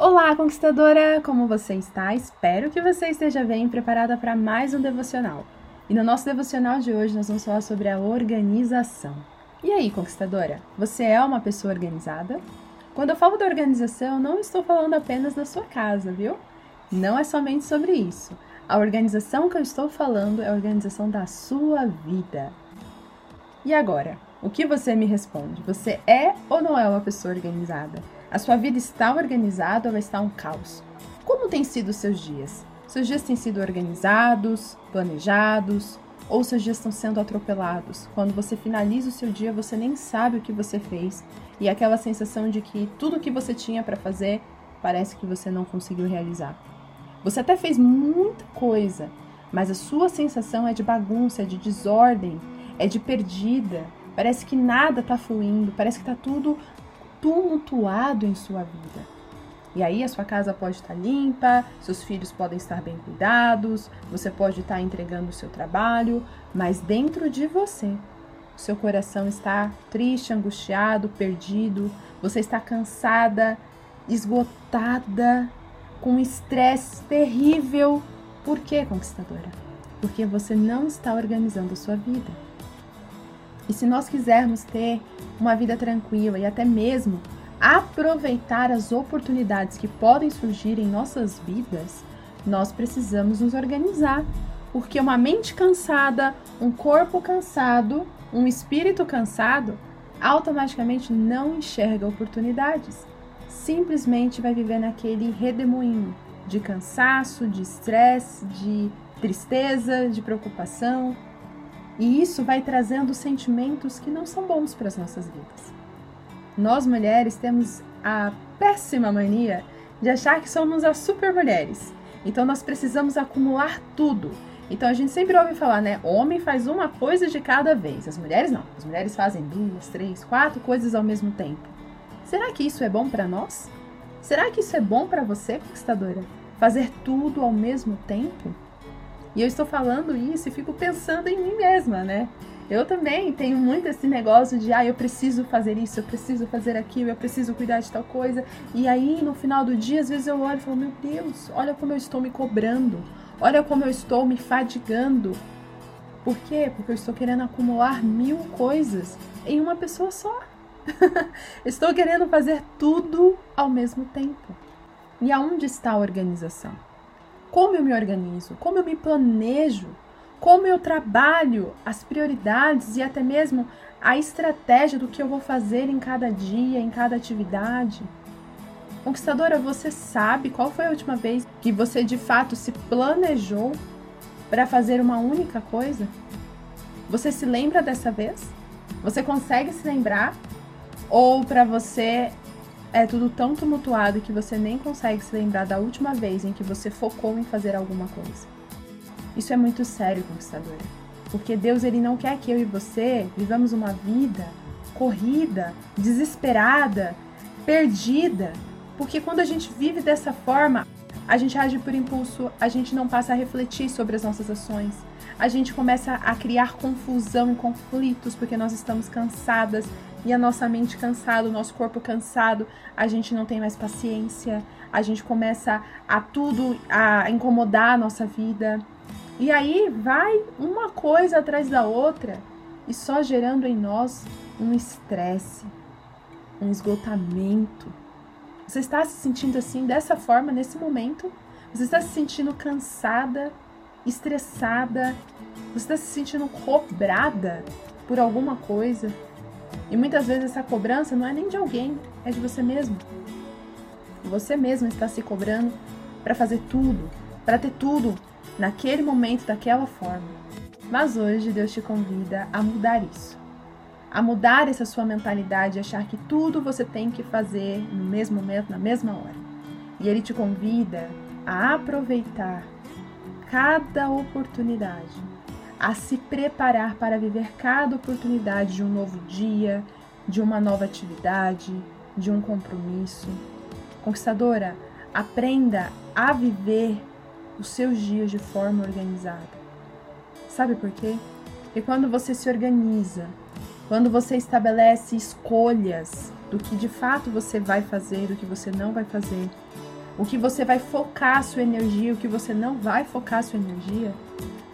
Olá, conquistadora! Como você está? Espero que você esteja bem preparada para mais um devocional. E no nosso devocional de hoje nós vamos falar sobre a organização. E aí, conquistadora, você é uma pessoa organizada? Quando eu falo da organização, não estou falando apenas da sua casa, viu? Não é somente sobre isso. A organização que eu estou falando é a organização da sua vida. E agora, o que você me responde? Você é ou não é uma pessoa organizada? A sua vida está organizada ou está um caos? Como têm sido os seus dias? Seus dias têm sido organizados, planejados, ou seus dias estão sendo atropelados? Quando você finaliza o seu dia, você nem sabe o que você fez e aquela sensação de que tudo que você tinha para fazer parece que você não conseguiu realizar. Você até fez muita coisa, mas a sua sensação é de bagunça, é de desordem, é de perdida. Parece que nada está fluindo, parece que está tudo tumultuado em sua vida. E aí a sua casa pode estar limpa, seus filhos podem estar bem cuidados, você pode estar entregando o seu trabalho, mas dentro de você, seu coração está triste, angustiado, perdido, você está cansada, esgotada, com um estresse terrível. Por quê, conquistadora? Porque você não está organizando a sua vida. E se nós quisermos ter uma vida tranquila e até mesmo aproveitar as oportunidades que podem surgir em nossas vidas, nós precisamos nos organizar. Porque uma mente cansada, um corpo cansado, um espírito cansado, automaticamente não enxerga oportunidades. Simplesmente vai viver naquele redemoinho de cansaço, de estresse, de tristeza, de preocupação, e isso vai trazendo sentimentos que não são bons para as nossas vidas. Nós mulheres temos a péssima mania de achar que somos as super mulheres. Então nós precisamos acumular tudo. Então a gente sempre ouve falar, né? Homem faz uma coisa de cada vez. As mulheres não. As mulheres fazem duas, três, quatro coisas ao mesmo tempo. Será que isso é bom para nós? Será que isso é bom para você, conquistadora? Fazer tudo ao mesmo tempo? E eu estou falando isso e fico pensando em mim mesma, né? Eu também tenho muito esse negócio de, ah, eu preciso fazer isso, eu preciso fazer aquilo, eu preciso cuidar de tal coisa. E aí, no final do dia, às vezes eu olho e falo, meu Deus, olha como eu estou me cobrando, olha como eu estou me fadigando. Por quê? Porque eu estou querendo acumular mil coisas em uma pessoa só. estou querendo fazer tudo ao mesmo tempo. E aonde está a organização? Como eu me organizo, como eu me planejo, como eu trabalho as prioridades e até mesmo a estratégia do que eu vou fazer em cada dia, em cada atividade. Conquistadora, você sabe qual foi a última vez que você de fato se planejou para fazer uma única coisa? Você se lembra dessa vez? Você consegue se lembrar? Ou para você é tudo tão tumultuado que você nem consegue se lembrar da última vez em que você focou em fazer alguma coisa. Isso é muito sério, conquistadora, porque Deus ele não quer que eu e você vivamos uma vida corrida, desesperada, perdida, porque quando a gente vive dessa forma, a gente age por impulso, a gente não passa a refletir sobre as nossas ações, a gente começa a criar confusão e conflitos porque nós estamos cansadas e a nossa mente cansada, o nosso corpo cansado, a gente não tem mais paciência, a gente começa a tudo a incomodar a nossa vida. E aí vai uma coisa atrás da outra e só gerando em nós um estresse, um esgotamento. Você está se sentindo assim dessa forma nesse momento? Você está se sentindo cansada, estressada? Você está se sentindo cobrada por alguma coisa? E muitas vezes essa cobrança não é nem de alguém, é de você mesmo. Você mesmo está se cobrando para fazer tudo, para ter tudo naquele momento, daquela forma. Mas hoje Deus te convida a mudar isso. A mudar essa sua mentalidade, achar que tudo você tem que fazer no mesmo momento, na mesma hora. E Ele te convida a aproveitar cada oportunidade a se preparar para viver cada oportunidade de um novo dia, de uma nova atividade, de um compromisso. Conquistadora, aprenda a viver os seus dias de forma organizada. Sabe por quê? Porque quando você se organiza, quando você estabelece escolhas do que de fato você vai fazer, do que você não vai fazer, o que você vai focar sua energia, o que você não vai focar sua energia,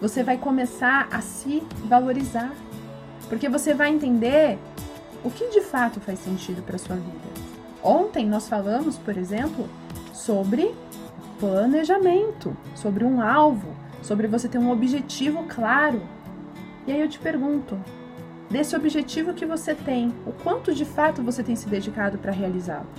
você vai começar a se valorizar. Porque você vai entender o que de fato faz sentido para sua vida. Ontem nós falamos, por exemplo, sobre planejamento, sobre um alvo, sobre você ter um objetivo claro. E aí eu te pergunto, desse objetivo que você tem, o quanto de fato você tem se dedicado para realizá-lo?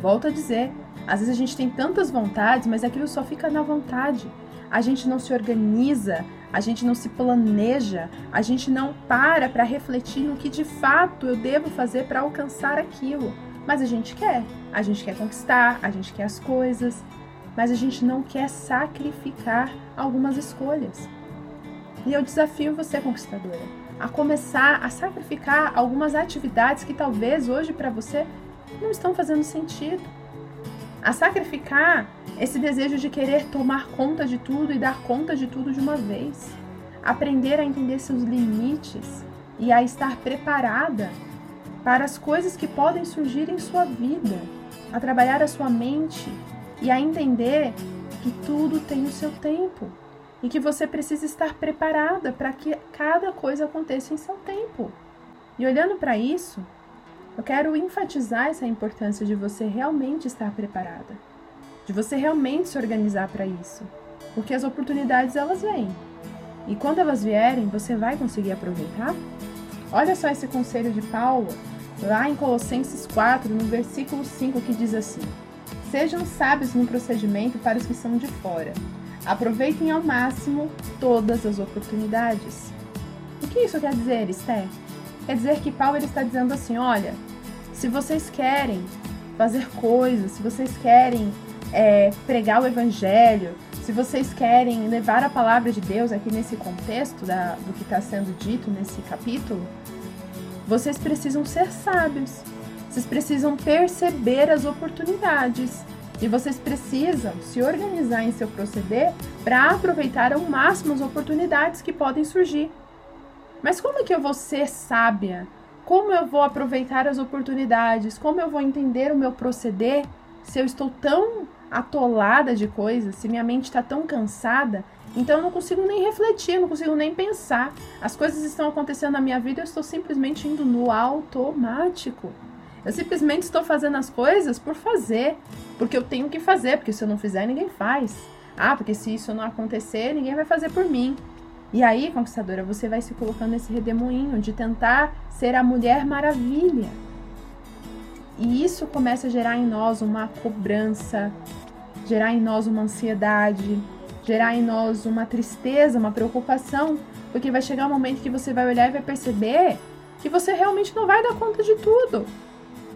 Volto a dizer, às vezes a gente tem tantas vontades, mas aquilo só fica na vontade. A gente não se organiza, a gente não se planeja, a gente não para para refletir no que de fato eu devo fazer para alcançar aquilo. Mas a gente quer, a gente quer conquistar, a gente quer as coisas, mas a gente não quer sacrificar algumas escolhas. E eu desafio você, conquistadora, a começar a sacrificar algumas atividades que talvez hoje para você não estão fazendo sentido. A sacrificar esse desejo de querer tomar conta de tudo e dar conta de tudo de uma vez. Aprender a entender seus limites e a estar preparada para as coisas que podem surgir em sua vida, a trabalhar a sua mente e a entender que tudo tem o seu tempo e que você precisa estar preparada para que cada coisa aconteça em seu tempo. E olhando para isso, eu quero enfatizar essa importância de você realmente estar preparada, de você realmente se organizar para isso, porque as oportunidades elas vêm. E quando elas vierem, você vai conseguir aproveitar? Olha só esse conselho de Paulo, lá em Colossenses 4, no versículo 5, que diz assim: Sejam sábios no procedimento para os que são de fora. Aproveitem ao máximo todas as oportunidades. O que isso quer dizer, Esther? Quer dizer que Paulo está dizendo assim: olha, se vocês querem fazer coisas, se vocês querem é, pregar o evangelho, se vocês querem levar a palavra de Deus aqui nesse contexto da, do que está sendo dito nesse capítulo, vocês precisam ser sábios. Vocês precisam perceber as oportunidades. E vocês precisam se organizar em seu proceder para aproveitar ao máximo as oportunidades que podem surgir. Mas como é que eu vou ser sábia? Como eu vou aproveitar as oportunidades? Como eu vou entender o meu proceder se eu estou tão atolada de coisas, se minha mente está tão cansada? Então eu não consigo nem refletir, não consigo nem pensar. As coisas estão acontecendo na minha vida, eu estou simplesmente indo no automático. Eu simplesmente estou fazendo as coisas por fazer, porque eu tenho que fazer, porque se eu não fizer, ninguém faz. Ah, porque se isso não acontecer, ninguém vai fazer por mim. E aí, conquistadora, você vai se colocando nesse redemoinho de tentar ser a mulher maravilha. E isso começa a gerar em nós uma cobrança, gerar em nós uma ansiedade, gerar em nós uma tristeza, uma preocupação, porque vai chegar um momento que você vai olhar e vai perceber que você realmente não vai dar conta de tudo.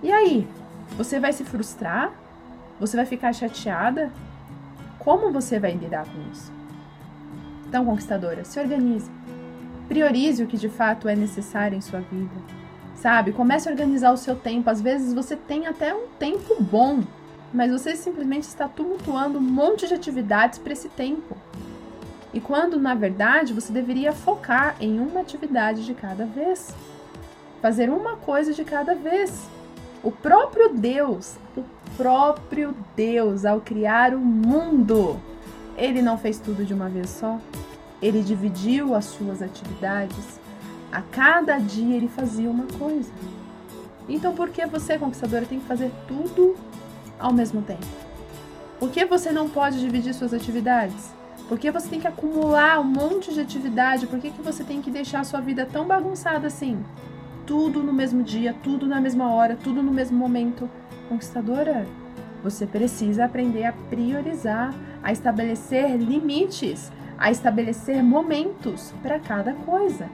E aí? Você vai se frustrar? Você vai ficar chateada? Como você vai lidar com isso? Então, conquistadora, se organize. Priorize o que de fato é necessário em sua vida. Sabe? Comece a organizar o seu tempo. Às vezes você tem até um tempo bom, mas você simplesmente está tumultuando um monte de atividades para esse tempo. E quando, na verdade, você deveria focar em uma atividade de cada vez. Fazer uma coisa de cada vez. O próprio Deus, o próprio Deus, ao criar o mundo, ele não fez tudo de uma vez só. Ele dividiu as suas atividades. A cada dia ele fazia uma coisa. Então por que você, conquistadora, tem que fazer tudo ao mesmo tempo? Por que você não pode dividir suas atividades? Por que você tem que acumular um monte de atividade? Por que, que você tem que deixar a sua vida tão bagunçada assim? Tudo no mesmo dia, tudo na mesma hora, tudo no mesmo momento. Conquistadora, você precisa aprender a priorizar, a estabelecer limites, a estabelecer momentos para cada coisa.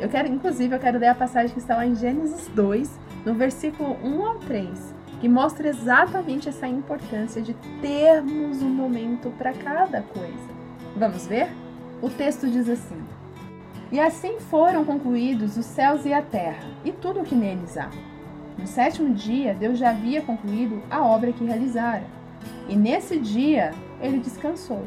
Eu quero, inclusive, eu quero ler a passagem que está lá em Gênesis 2, no versículo 1 ao 3, que mostra exatamente essa importância de termos um momento para cada coisa. Vamos ver? O texto diz assim: E assim foram concluídos os céus e a terra, e tudo o que neles há. No sétimo dia, Deus já havia concluído a obra que realizara. E nesse dia, ele descansou.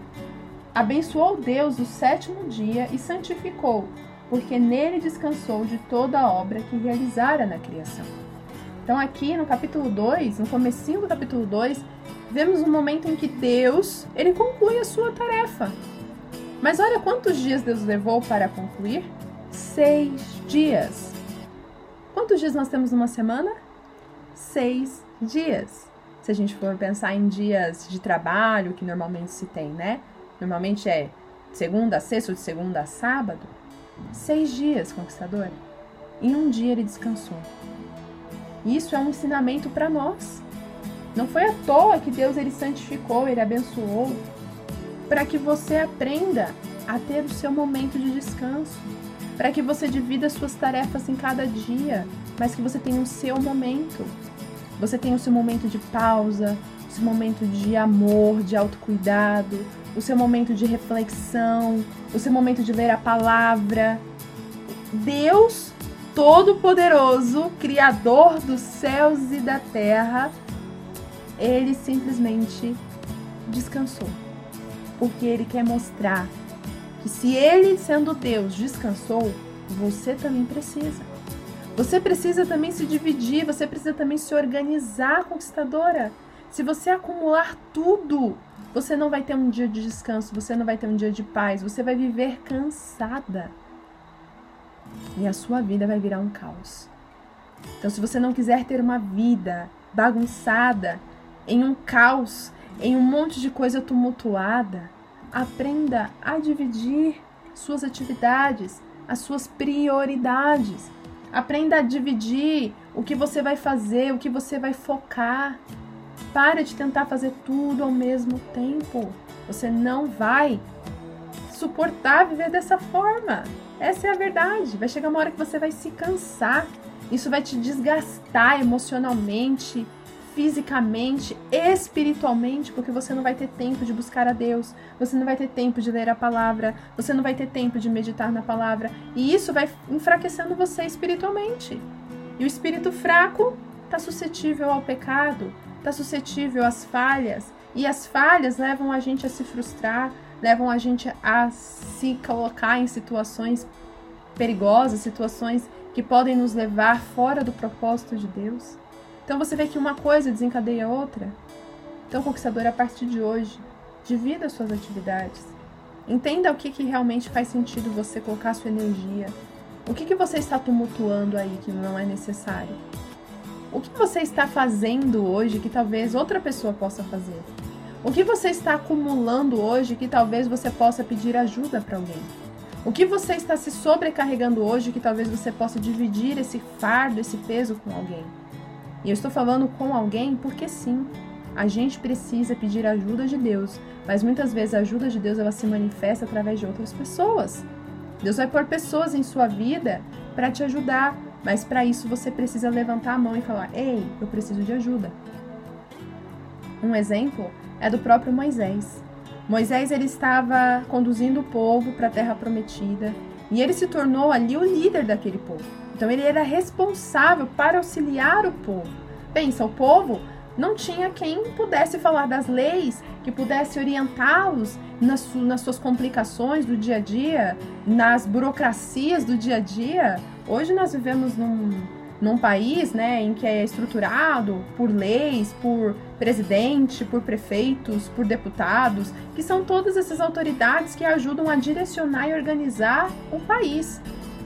Abençoou Deus o sétimo dia e santificou, porque nele descansou de toda a obra que realizara na criação. Então aqui no capítulo 2, no comecinho do capítulo 2, vemos um momento em que Deus, ele conclui a sua tarefa. Mas olha quantos dias Deus levou para concluir? Seis dias. Quantos dias nós temos numa semana? Seis dias. Se a gente for pensar em dias de trabalho, que normalmente se tem, né? Normalmente é segunda a sexta ou de segunda a sábado. Seis dias, conquistador. Em um dia ele descansou. Isso é um ensinamento para nós. Não foi à toa que Deus ele santificou, ele abençoou, para que você aprenda a ter o seu momento de descanso, para que você divida suas tarefas em cada dia, mas que você tenha o seu momento. Você tenha o seu momento de pausa, o seu momento de amor, de autocuidado, o seu momento de reflexão, o seu momento de ler a palavra. Deus Todo-Poderoso, Criador dos céus e da terra, ele simplesmente descansou. Porque ele quer mostrar que se ele, sendo Deus, descansou, você também precisa. Você precisa também se dividir, você precisa também se organizar, conquistadora. Se você acumular tudo, você não vai ter um dia de descanso, você não vai ter um dia de paz, você vai viver cansada e a sua vida vai virar um caos. Então, se você não quiser ter uma vida bagunçada, em um caos, em um monte de coisa tumultuada, aprenda a dividir suas atividades, as suas prioridades. Aprenda a dividir o que você vai fazer, o que você vai focar. Para de tentar fazer tudo ao mesmo tempo. Você não vai suportar viver dessa forma. Essa é a verdade. Vai chegar uma hora que você vai se cansar. Isso vai te desgastar emocionalmente, fisicamente, espiritualmente, porque você não vai ter tempo de buscar a Deus, você não vai ter tempo de ler a palavra, você não vai ter tempo de meditar na palavra, e isso vai enfraquecendo você espiritualmente. E o espírito fraco está suscetível ao pecado, está suscetível às falhas, e as falhas levam a gente a se frustrar, levam a gente a se colocar em situações perigosas, situações que podem nos levar fora do propósito de Deus. Então você vê que uma coisa desencadeia outra. Então, conquistador, a partir de hoje, divida suas atividades. Entenda o que, que realmente faz sentido você colocar sua energia. O que, que você está tumultuando aí que não é necessário? O que você está fazendo hoje que talvez outra pessoa possa fazer? O que você está acumulando hoje que talvez você possa pedir ajuda para alguém? O que você está se sobrecarregando hoje que talvez você possa dividir esse fardo, esse peso com alguém? E eu estou falando com alguém porque sim, a gente precisa pedir ajuda de Deus, mas muitas vezes a ajuda de Deus ela se manifesta através de outras pessoas. Deus vai pôr pessoas em sua vida para te ajudar, mas para isso você precisa levantar a mão e falar: "Ei, eu preciso de ajuda". Um exemplo é do próprio Moisés. Moisés ele estava conduzindo o povo para a terra prometida e ele se tornou ali o líder daquele povo. Então ele era responsável para auxiliar o povo. Pensa, o povo não tinha quem pudesse falar das leis, que pudesse orientá-los nas, nas suas complicações do dia a dia, nas burocracias do dia a dia. Hoje nós vivemos num, num país né, em que é estruturado por leis, por presidente, por prefeitos, por deputados, que são todas essas autoridades que ajudam a direcionar e organizar o país.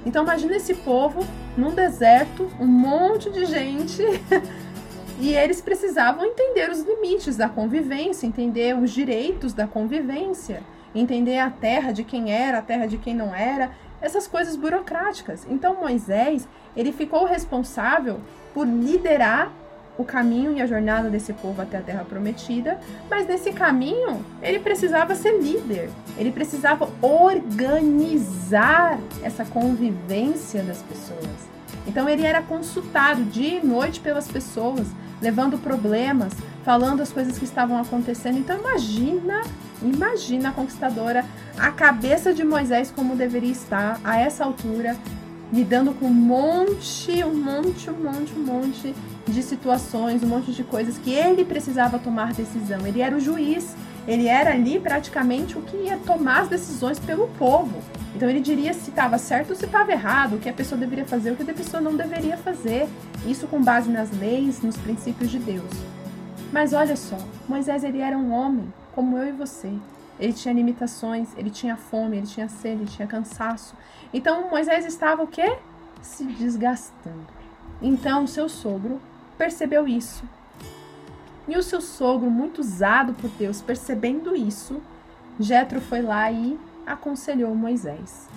Então imagina esse povo num deserto, um monte de gente, e eles precisavam entender os limites da convivência, entender os direitos da convivência, entender a terra de quem era, a terra de quem não era, essas coisas burocráticas. Então Moisés, ele ficou responsável por liderar o caminho e a jornada desse povo até a terra prometida, mas nesse caminho ele precisava ser líder, ele precisava organizar essa convivência das pessoas. Então ele era consultado dia e noite pelas pessoas, levando problemas, falando as coisas que estavam acontecendo. Então imagina, imagina a conquistadora, a cabeça de Moisés como deveria estar a essa altura, lidando com um monte, um monte, um monte, um monte de situações, um monte de coisas que ele precisava tomar decisão. Ele era o juiz, ele era ali praticamente o que ia tomar as decisões pelo povo. Então ele diria se estava certo ou se estava errado, o que a pessoa deveria fazer, o que a pessoa não deveria fazer. Isso com base nas leis, nos princípios de Deus. Mas olha só, Moisés ele era um homem como eu e você. Ele tinha limitações, ele tinha fome, ele tinha sede, ele tinha cansaço. Então Moisés estava o quê? Se desgastando. Então seu sogro percebeu isso. E o seu sogro, muito usado por Deus, percebendo isso, Jetro foi lá e aconselhou Moisés.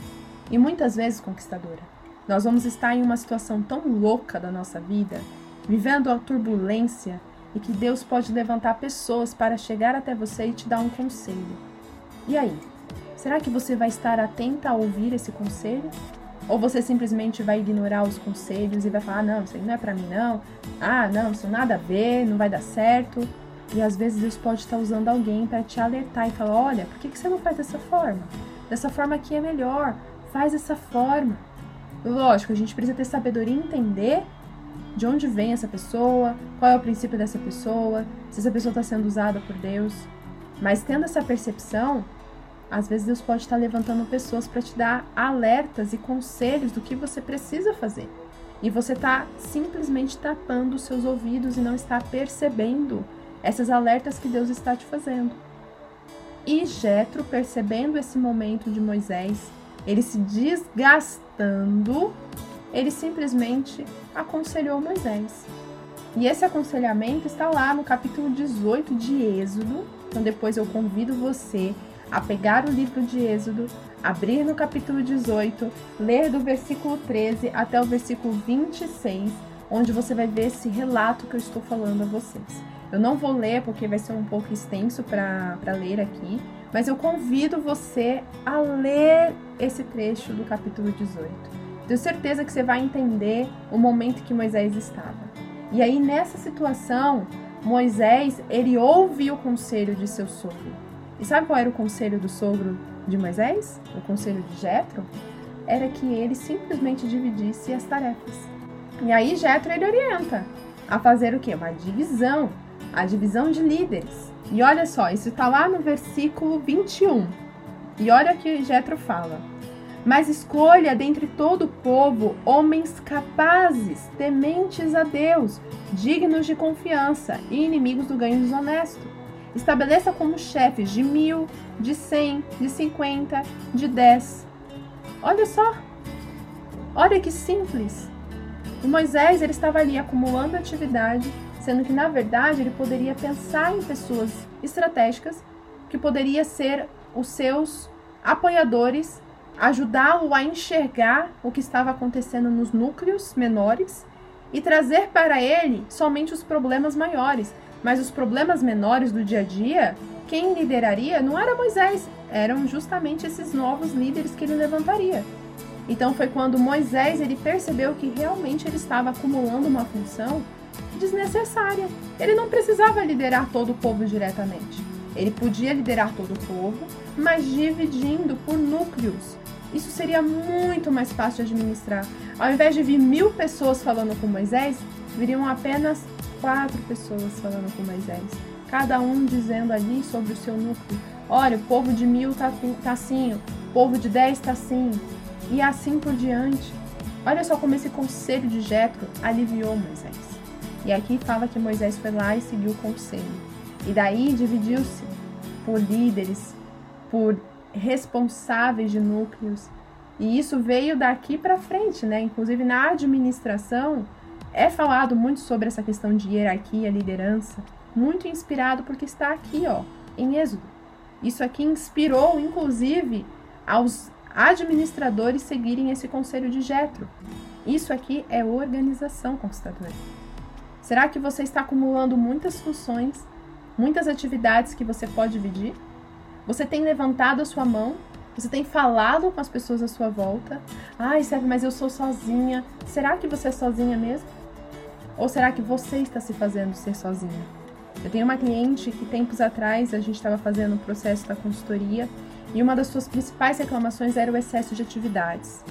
E muitas vezes, conquistadora, nós vamos estar em uma situação tão louca da nossa vida, vivendo a turbulência, e que Deus pode levantar pessoas para chegar até você e te dar um conselho. E aí? Será que você vai estar atenta a ouvir esse conselho? Ou você simplesmente vai ignorar os conselhos e vai falar: ah, não, isso aí não é para mim, não. Ah, não, isso nada a ver, não vai dar certo. E às vezes Deus pode estar usando alguém para te alertar e falar: olha, por que, que você não faz dessa forma? Dessa forma aqui é melhor, faz dessa forma. Lógico, a gente precisa ter sabedoria e entender de onde vem essa pessoa, qual é o princípio dessa pessoa, se essa pessoa está sendo usada por Deus. Mas tendo essa percepção, às vezes Deus pode estar levantando pessoas para te dar alertas e conselhos do que você precisa fazer. E você está simplesmente tapando os seus ouvidos e não está percebendo essas alertas que Deus está te fazendo. E Jetro, percebendo esse momento de Moisés, ele se desgastando, ele simplesmente aconselhou Moisés. E esse aconselhamento está lá no capítulo 18 de Êxodo. Então depois eu convido você a pegar o livro de Êxodo, abrir no capítulo 18, ler do versículo 13 até o versículo 26, onde você vai ver esse relato que eu estou falando a vocês. Eu não vou ler porque vai ser um pouco extenso para ler aqui, mas eu convido você a ler esse trecho do capítulo 18. Tenho certeza que você vai entender o momento que Moisés estava. E aí nessa situação, Moisés, ele ouve o conselho de seu sogro. E sabe qual era o conselho do sogro de Moisés? O conselho de Jetro? Era que ele simplesmente dividisse as tarefas. E aí Jetro ele orienta a fazer o quê? Uma divisão a divisão de líderes. E olha só, isso está lá no versículo 21. E olha o que Jetro fala. Mas escolha dentre todo o povo homens capazes, tementes a Deus, dignos de confiança e inimigos do ganho desonesto. Estabeleça como chefes de mil, de cem, de cinquenta, de dez. Olha só, olha que simples. Moisés ele estava ali acumulando atividade sendo que na verdade ele poderia pensar em pessoas estratégicas que poderia ser os seus apoiadores, ajudá-lo a enxergar o que estava acontecendo nos núcleos menores e trazer para ele somente os problemas maiores, mas os problemas menores do dia a dia, quem lideraria não era Moisés, eram justamente esses novos líderes que ele levantaria. Então foi quando Moisés ele percebeu que realmente ele estava acumulando uma função desnecessária. Ele não precisava liderar todo o povo diretamente. Ele podia liderar todo o povo, mas dividindo por núcleos. Isso seria muito mais fácil de administrar. Ao invés de vir mil pessoas falando com Moisés, viriam apenas quatro pessoas falando com Moisés. Cada um dizendo ali sobre o seu núcleo. Olha, o povo de mil tá, tá assim, o povo de dez tá assim. E assim por diante. Olha só como esse conselho de Jetro aliviou Moisés. E aqui fala que Moisés foi lá e seguiu o conselho. E daí dividiu-se por líderes, por responsáveis de núcleos. E isso veio daqui para frente, né? Inclusive na administração é falado muito sobre essa questão de hierarquia, liderança, muito inspirado porque está aqui, ó, em Êxodo. Isso aqui inspirou, inclusive, aos administradores seguirem esse conselho de Jetro. Isso aqui é organização conquistadora. Será que você está acumulando muitas funções, muitas atividades que você pode dividir? Você tem levantado a sua mão? Você tem falado com as pessoas à sua volta? Ai, serve, mas eu sou sozinha. Será que você é sozinha mesmo? Ou será que você está se fazendo ser sozinha? Eu tenho uma cliente que tempos atrás a gente estava fazendo o processo da consultoria e uma das suas principais reclamações era o excesso de atividades.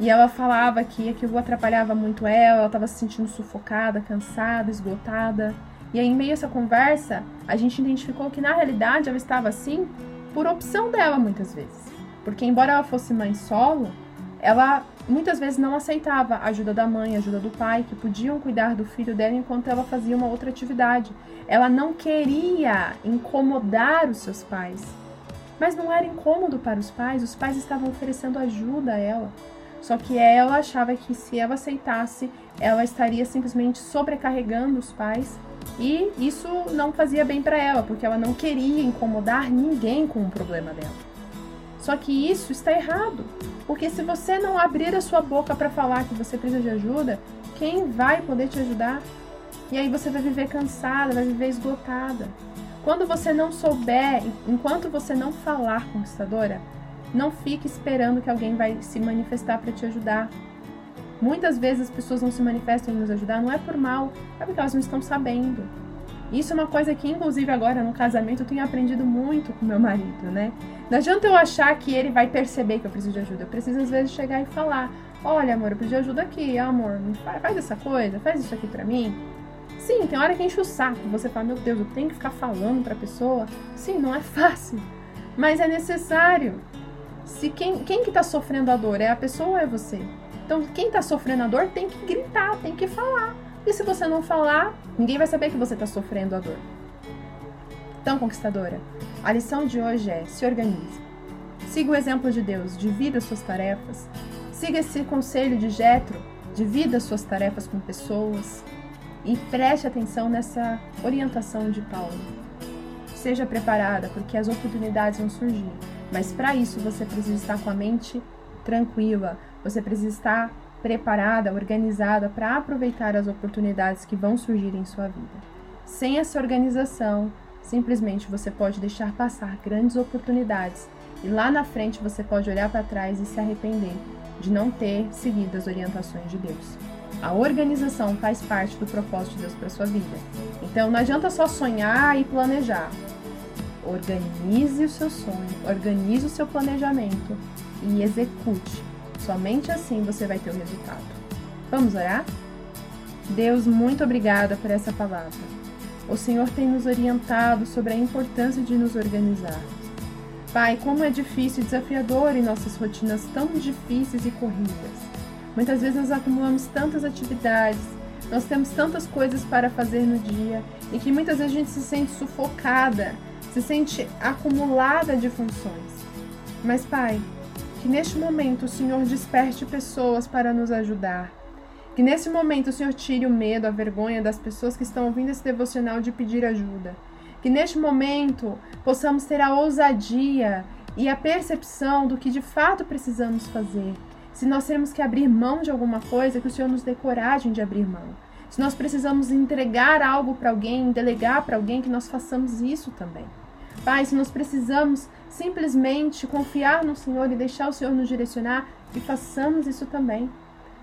E ela falava que aquilo atrapalhava muito ela, ela estava se sentindo sufocada, cansada, esgotada. E aí, em meio a essa conversa, a gente identificou que na realidade ela estava assim por opção dela muitas vezes. Porque, embora ela fosse mãe solo, ela muitas vezes não aceitava a ajuda da mãe, a ajuda do pai, que podiam cuidar do filho dela enquanto ela fazia uma outra atividade. Ela não queria incomodar os seus pais. Mas não era incômodo para os pais, os pais estavam oferecendo ajuda a ela. Só que ela achava que se ela aceitasse, ela estaria simplesmente sobrecarregando os pais e isso não fazia bem para ela, porque ela não queria incomodar ninguém com o problema dela. Só que isso está errado, porque se você não abrir a sua boca para falar que você precisa de ajuda, quem vai poder te ajudar? E aí você vai viver cansada, vai viver esgotada. Quando você não souber, enquanto você não falar, conquistadora, não fique esperando que alguém vai se manifestar para te ajudar. Muitas vezes as pessoas não se manifestam em nos ajudar, não é por mal, é porque elas não estão sabendo. Isso é uma coisa que, inclusive, agora no casamento eu tenho aprendido muito com meu marido, né? Não adianta eu achar que ele vai perceber que eu preciso de ajuda. Eu preciso, às vezes, chegar e falar: Olha, amor, eu preciso de ajuda aqui, amor, faz, essa coisa, faz isso aqui pra mim. Sim, tem hora que enche o saco. Você fala: Meu Deus, eu tenho que ficar falando pra pessoa. Sim, não é fácil, mas é necessário. Se quem, quem que tá sofrendo a dor é a pessoa ou é você? Então, quem tá sofrendo a dor tem que gritar, tem que falar. E se você não falar, ninguém vai saber que você está sofrendo a dor. Então, conquistadora, a lição de hoje é: se organize. Siga o exemplo de Deus, divida suas tarefas. Siga esse conselho de Jetro, divida suas tarefas com pessoas. E preste atenção nessa orientação de Paulo. Seja preparada, porque as oportunidades vão surgir. Mas para isso você precisa estar com a mente tranquila, você precisa estar preparada, organizada para aproveitar as oportunidades que vão surgir em sua vida. Sem essa organização, simplesmente você pode deixar passar grandes oportunidades e lá na frente você pode olhar para trás e se arrepender de não ter seguido as orientações de Deus. A organização faz parte do propósito de Deus para sua vida. Então não adianta só sonhar e planejar. Organize o seu sonho, organize o seu planejamento e execute Somente assim você vai ter o resultado. Vamos orar? Deus, muito obrigada por essa palavra. O Senhor tem nos orientado sobre a importância de nos organizar. Pai, como é difícil e desafiador em nossas rotinas tão difíceis e corridas. Muitas vezes nós acumulamos tantas atividades, nós temos tantas coisas para fazer no dia e que muitas vezes a gente se sente sufocada, se sente acumulada de funções. Mas, Pai, que neste momento o Senhor desperte pessoas para nos ajudar. Que nesse momento o Senhor tire o medo, a vergonha das pessoas que estão ouvindo esse devocional de pedir ajuda. Que neste momento possamos ter a ousadia e a percepção do que de fato precisamos fazer. Se nós temos que abrir mão de alguma coisa, que o Senhor nos dê coragem de abrir mão. Se nós precisamos entregar algo para alguém, delegar para alguém, que nós façamos isso também. Pai, se nós precisamos simplesmente confiar no Senhor e deixar o Senhor nos direcionar, e façamos isso também.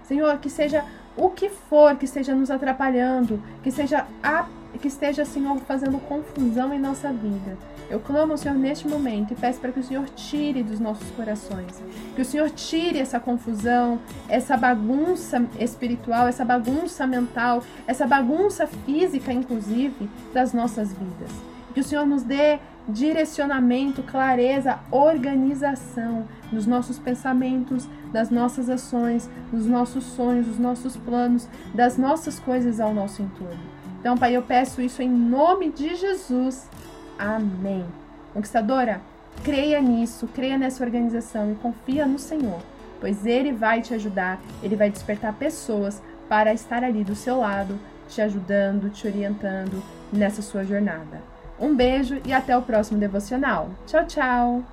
Senhor, que seja o que for que esteja nos atrapalhando, que seja a, que esteja, Senhor, fazendo confusão em nossa vida. Eu clamo ao Senhor neste momento e peço para que o Senhor tire dos nossos corações, que o Senhor tire essa confusão, essa bagunça espiritual, essa bagunça mental, essa bagunça física, inclusive, das nossas vidas. Que o Senhor nos dê direcionamento, clareza, organização nos nossos pensamentos, das nossas ações, dos nossos sonhos, dos nossos planos, das nossas coisas ao nosso entorno. Então, Pai, eu peço isso em nome de Jesus. Amém. Conquistadora, creia nisso, creia nessa organização e confia no Senhor, pois Ele vai te ajudar, Ele vai despertar pessoas para estar ali do seu lado, te ajudando, te orientando nessa sua jornada. Um beijo e até o próximo devocional. Tchau, tchau!